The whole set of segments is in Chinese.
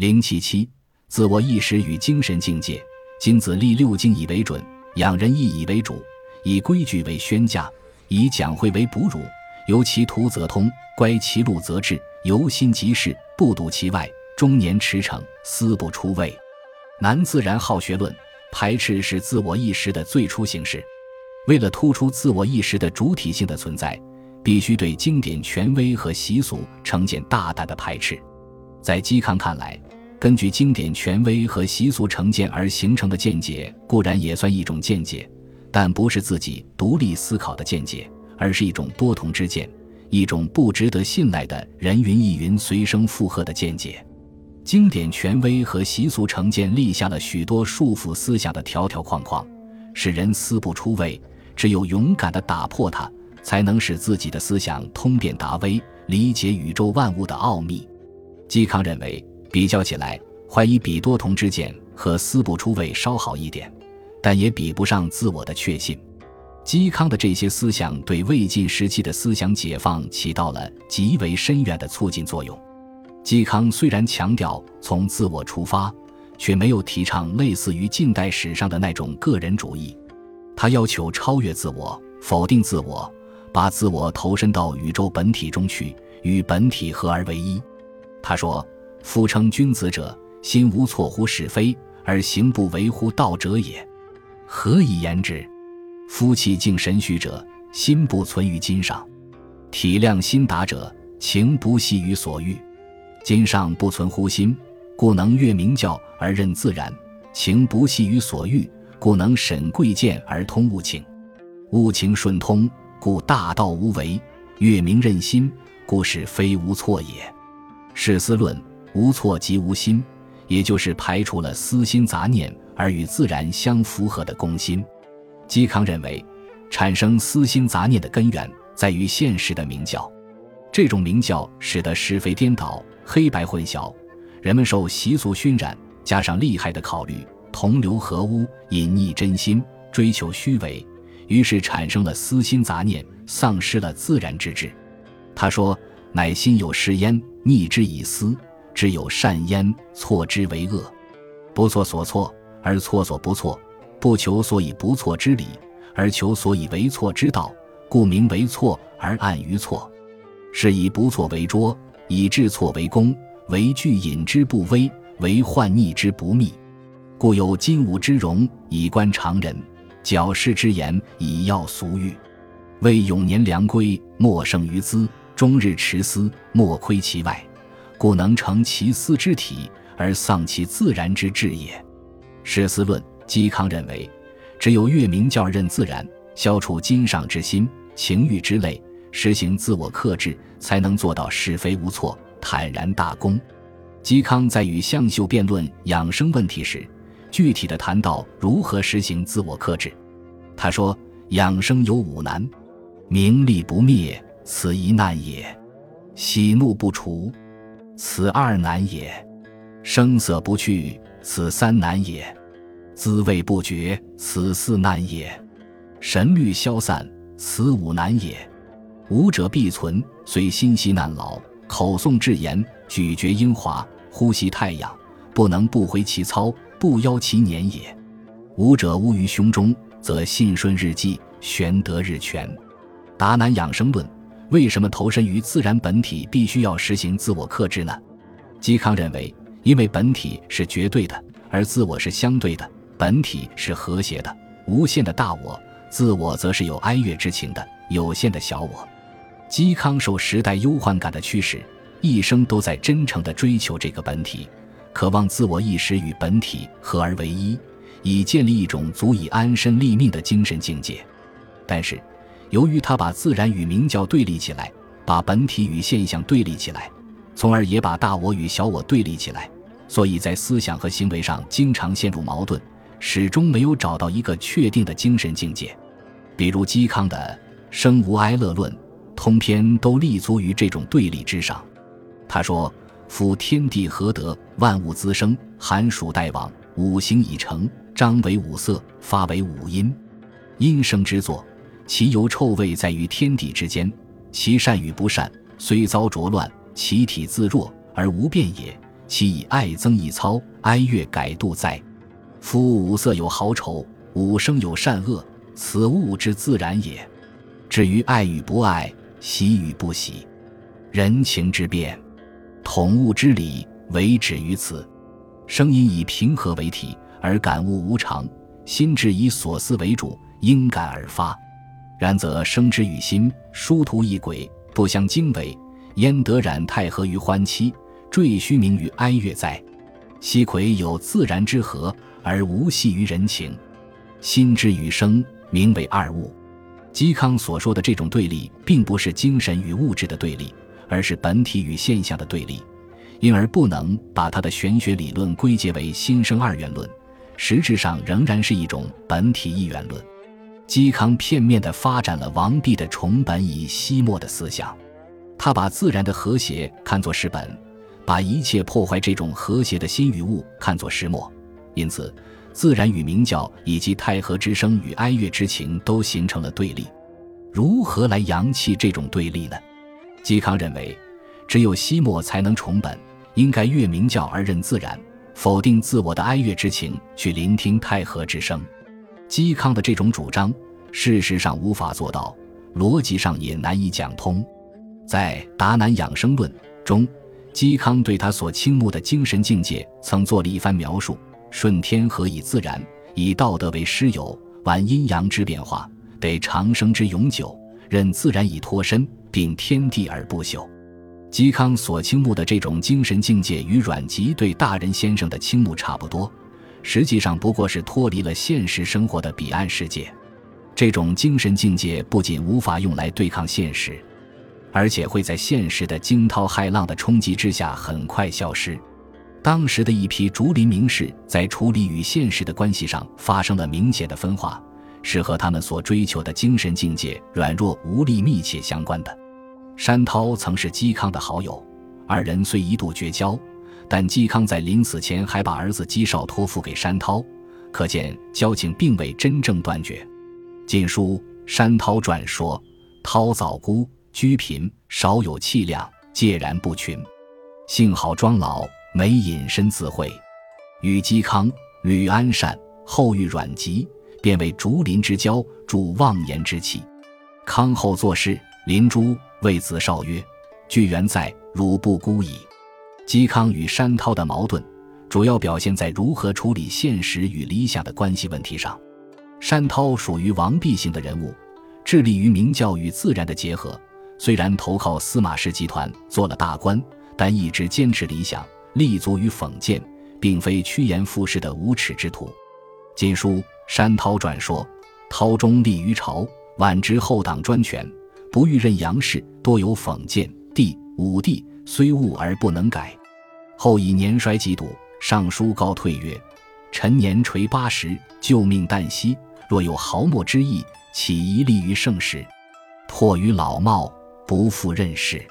零七七，自我意识与精神境界。经子立六经以为准，养人义以为主，以规矩为宣驾，以讲会为哺乳。由其徒则通，乖其路则治。由心即事，不睹其外。终年驰骋，思不出位。南自然好学论，排斥是自我意识的最初形式。为了突出自我意识的主体性的存在，必须对经典权威和习俗呈现大胆的排斥。在嵇康看来，根据经典权威和习俗成见而形成的见解，固然也算一种见解，但不是自己独立思考的见解，而是一种多同之见，一种不值得信赖的人云亦云、随声附和的见解。经典权威和习俗成见立下了许多束缚思想的条条框框，使人思不出位。只有勇敢地打破它，才能使自己的思想通变达微，理解宇宙万物的奥秘。嵇康认为。比较起来，怀疑比多同之见和思不出位稍好一点，但也比不上自我的确信。嵇康的这些思想对魏晋时期的思想解放起到了极为深远的促进作用。嵇康虽然强调从自我出发，却没有提倡类似于近代史上的那种个人主义。他要求超越自我，否定自我，把自我投身到宇宙本体中去，与本体合而为一。他说。夫称君子者，心无错乎是非，而行不违乎道者也。何以言之？夫气静神虚者，心不存于今上；体谅心达者，情不系于所欲。今上不存乎心，故能悦明教而任自然；情不系于所欲，故能审贵贱而通物情。物情顺通，故大道无为；悦明任心，故是非无错也。是思论。无错即无心，也就是排除了私心杂念，而与自然相符合的公心。嵇康认为，产生私心杂念的根源在于现实的明教，这种明教使得是非颠倒、黑白混淆，人们受习俗熏染，加上利害的考虑，同流合污，隐匿真心，追求虚伪，于是产生了私心杂念，丧失了自然之志。他说：“乃心有失焉，逆之以私。”只有善焉，错之为恶；不错所错，而错所不错；不求所以不错之理，而求所以为错之道。故名为错，而暗于错。是以不错为拙，以治错为功，为具隐之不微，为患逆之不密。故有金吾之容，以观常人；矫饰之言，以耀俗欲。为永年良规，莫胜于资；终日持思，莫窥其外。故能成其思之体，而丧其自然之志也。史思论，嵇康认为，只有越明教任自然，消除今上之心、情欲之类，实行自我克制，才能做到是非无错、坦然大公。嵇康在与向秀辩论养生问题时，具体的谈到如何实行自我克制。他说：“养生有五难：名利不灭，此一难也；喜怒不除。”此二难也，声色不去，此三难也；滋味不绝，此四难也；神虑消散，此五难也。五者必存，虽心息难劳，口诵至言，咀嚼英华，呼吸太阳，不能不回其操，不邀其年也。五者乌于胸中，则信顺日济，玄德日全。达南养生论。为什么投身于自然本体必须要实行自我克制呢？嵇康认为，因为本体是绝对的，而自我是相对的。本体是和谐的、无限的大我，自我则是有哀乐之情的有限的小我。嵇康受时代忧患感的驱使，一生都在真诚地追求这个本体，渴望自我意识与本体合而为一，以建立一种足以安身立命的精神境界。但是，由于他把自然与明教对立起来，把本体与现象对立起来，从而也把大我与小我对立起来，所以在思想和行为上经常陷入矛盾，始终没有找到一个确定的精神境界。比如嵇康的《生无哀乐论》，通篇都立足于这种对立之上。他说：“夫天地合德，万物滋生，寒暑代往，五行已成，张为五色，发为五音，音声之作。”其由臭味在于天地之间，其善与不善虽遭浊乱，其体自若而无变也。其以爱增益操，哀乐改度哉？夫五色有好丑，五声有善恶，此物之自然也。至于爱与不爱，喜与不喜，人情之变，统物之理，为止于此。声音以平和为体，而感悟无常；心智以所思为主，因感而发。然则生之与心殊途异轨，不相经纬，焉得染太和于欢期，坠虚名于哀乐哉？西魁有自然之和，而无系于人情。心之与声，名为二物。嵇康所说的这种对立，并不是精神与物质的对立，而是本体与现象的对立，因而不能把他的玄学理论归结为心生二元论，实质上仍然是一种本体一元论。嵇康片面地发展了王弼的崇本以息末的思想，他把自然的和谐看作是本，把一切破坏这种和谐的心与物看作是末，因此，自然与明教以及太和之声与哀乐之情都形成了对立。如何来扬弃这种对立呢？嵇康认为，只有息末才能崇本，应该越明教而任自然，否定自我的哀乐之情，去聆听太和之声。嵇康的这种主张，事实上无法做到，逻辑上也难以讲通。在《达南养生论》中，嵇康对他所倾慕的精神境界，曾做了一番描述：顺天和以自然，以道德为师友，玩阴阳之变化，得长生之永久，任自然以脱身，并天地而不朽。嵇康所倾慕的这种精神境界，与阮籍对大人先生的倾慕差不多。实际上不过是脱离了现实生活的彼岸世界，这种精神境界不仅无法用来对抗现实，而且会在现实的惊涛骇浪的冲击之下很快消失。当时的一批竹林名士在处理与现实的关系上发生了明显的分化，是和他们所追求的精神境界软弱无力密切相关的。山涛曾是嵇康的好友，二人虽一度绝交。但嵇康在临死前还把儿子嵇绍托付给山涛，可见交情并未真正断绝。《晋书·山涛传》说：“涛早孤，居贫，少有气量，介然不群。幸好庄老，没隐身自会。与嵇康、吕安善后遇阮籍，便为竹林之交，助妄言之气。康后作事，林朱谓子少曰：‘巨源在，汝不孤矣。’”嵇康与山涛的矛盾，主要表现在如何处理现实与理想的关系问题上。山涛属于王弼型的人物，致力于明教与自然的结合。虽然投靠司马氏集团做了大官，但一直坚持理想，立足于讽谏，并非趋炎附势的无耻之徒。《晋书·山涛传》说：“涛中立于朝，晚之后党专权，不欲任杨氏，多有讽谏。帝、武帝虽悟而不能改。”后以年衰疾笃，上书告退曰：“臣年垂八十，救命旦夕，若有毫末之意，岂宜立于盛世？迫于老耄，不复任事。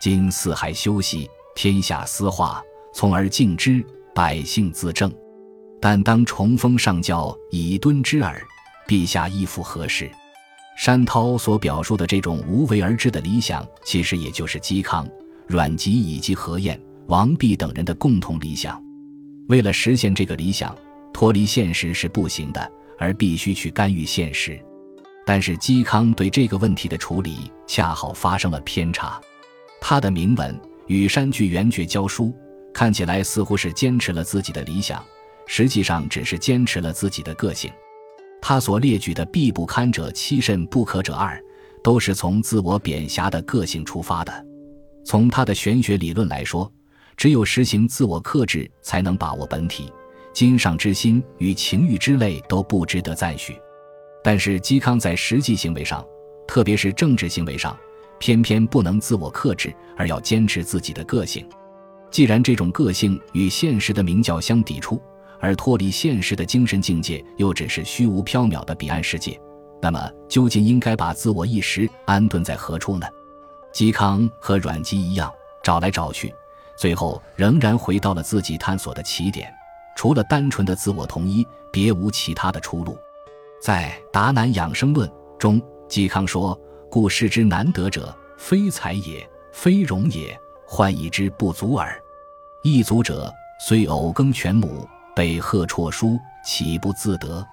今四海休息，天下思化，从而敬之，百姓自正。但当重封上教，以敦之耳。陛下亦复何事？”山涛所表述的这种无为而治的理想，其实也就是嵇康、阮籍以及何晏。王弼等人的共同理想，为了实现这个理想，脱离现实是不行的，而必须去干预现实。但是嵇康对这个问题的处理恰好发生了偏差。他的铭文《与山居元觉教书》看起来似乎是坚持了自己的理想，实际上只是坚持了自己的个性。他所列举的“必不堪者七，甚不可者二”，都是从自我贬狭的个性出发的。从他的玄学理论来说，只有实行自我克制，才能把握本体。经上之心与情欲之类都不值得赞许。但是嵇康在实际行为上，特别是政治行为上，偏偏不能自我克制，而要坚持自己的个性。既然这种个性与现实的明教相抵触，而脱离现实的精神境界又只是虚无缥缈的彼岸世界，那么究竟应该把自我意识安顿在何处呢？嵇康和阮籍一样，找来找去。最后仍然回到了自己探索的起点，除了单纯的自我统一，别无其他的出路。在《达南养生论》中，嵇康说：“故世之难得者，非才也，非容也，患以之不足耳。”一族者，虽偶耕犬母，被贺辍书，岂不自得？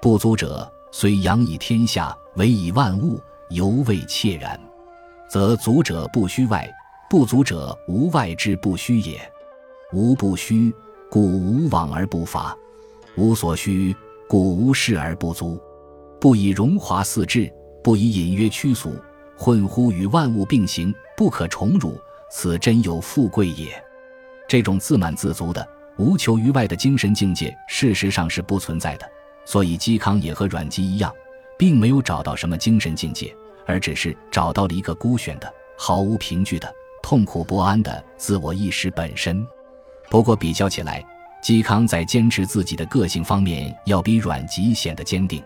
不足者，虽养以天下，为以万物，犹未切然。则足者不虚外，不足者无外之不虚也。无不虚，故无往而不乏；无所需，故无事而不足。不以荣华四志，不以隐约屈俗，混乎与万物并行，不可宠辱。此真有富贵也。这种自满自足的、无求于外的精神境界，事实上是不存在的。所以嵇康也和阮籍一样，并没有找到什么精神境界。而只是找到了一个孤悬的、毫无凭据的、痛苦不安的自我意识本身。不过比较起来，嵇康在坚持自己的个性方面要比阮籍显得坚定。《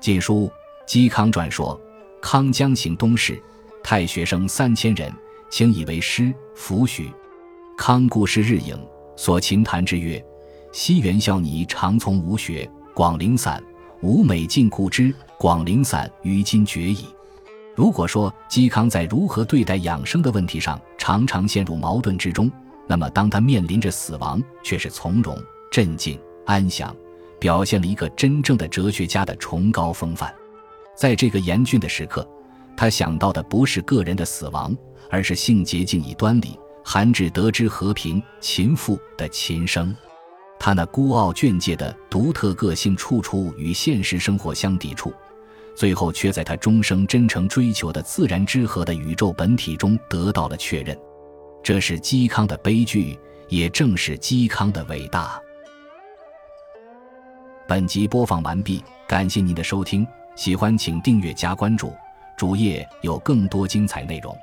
晋书·嵇康传》说：“康将行东市，太学生三千人，请以为师，弗许。康故事日影，所琴弹之曰：‘昔元孝尼常从吴学，广陵散，吴美尽故之。广陵散于今绝矣。’”如果说嵇康在如何对待养生的问题上常常陷入矛盾之中，那么当他面临着死亡，却是从容、镇静、安详，表现了一个真正的哲学家的崇高风范。在这个严峻的时刻，他想到的不是个人的死亡，而是性洁净以端礼，韩志得之和平秦妇的琴声。他那孤傲倦介的独特个性，处处与现实生活相抵触。最后，却在他终生真诚追求的自然之和的宇宙本体中得到了确认。这是嵇康的悲剧，也正是嵇康的伟大。本集播放完毕，感谢您的收听，喜欢请订阅加关注，主页有更多精彩内容。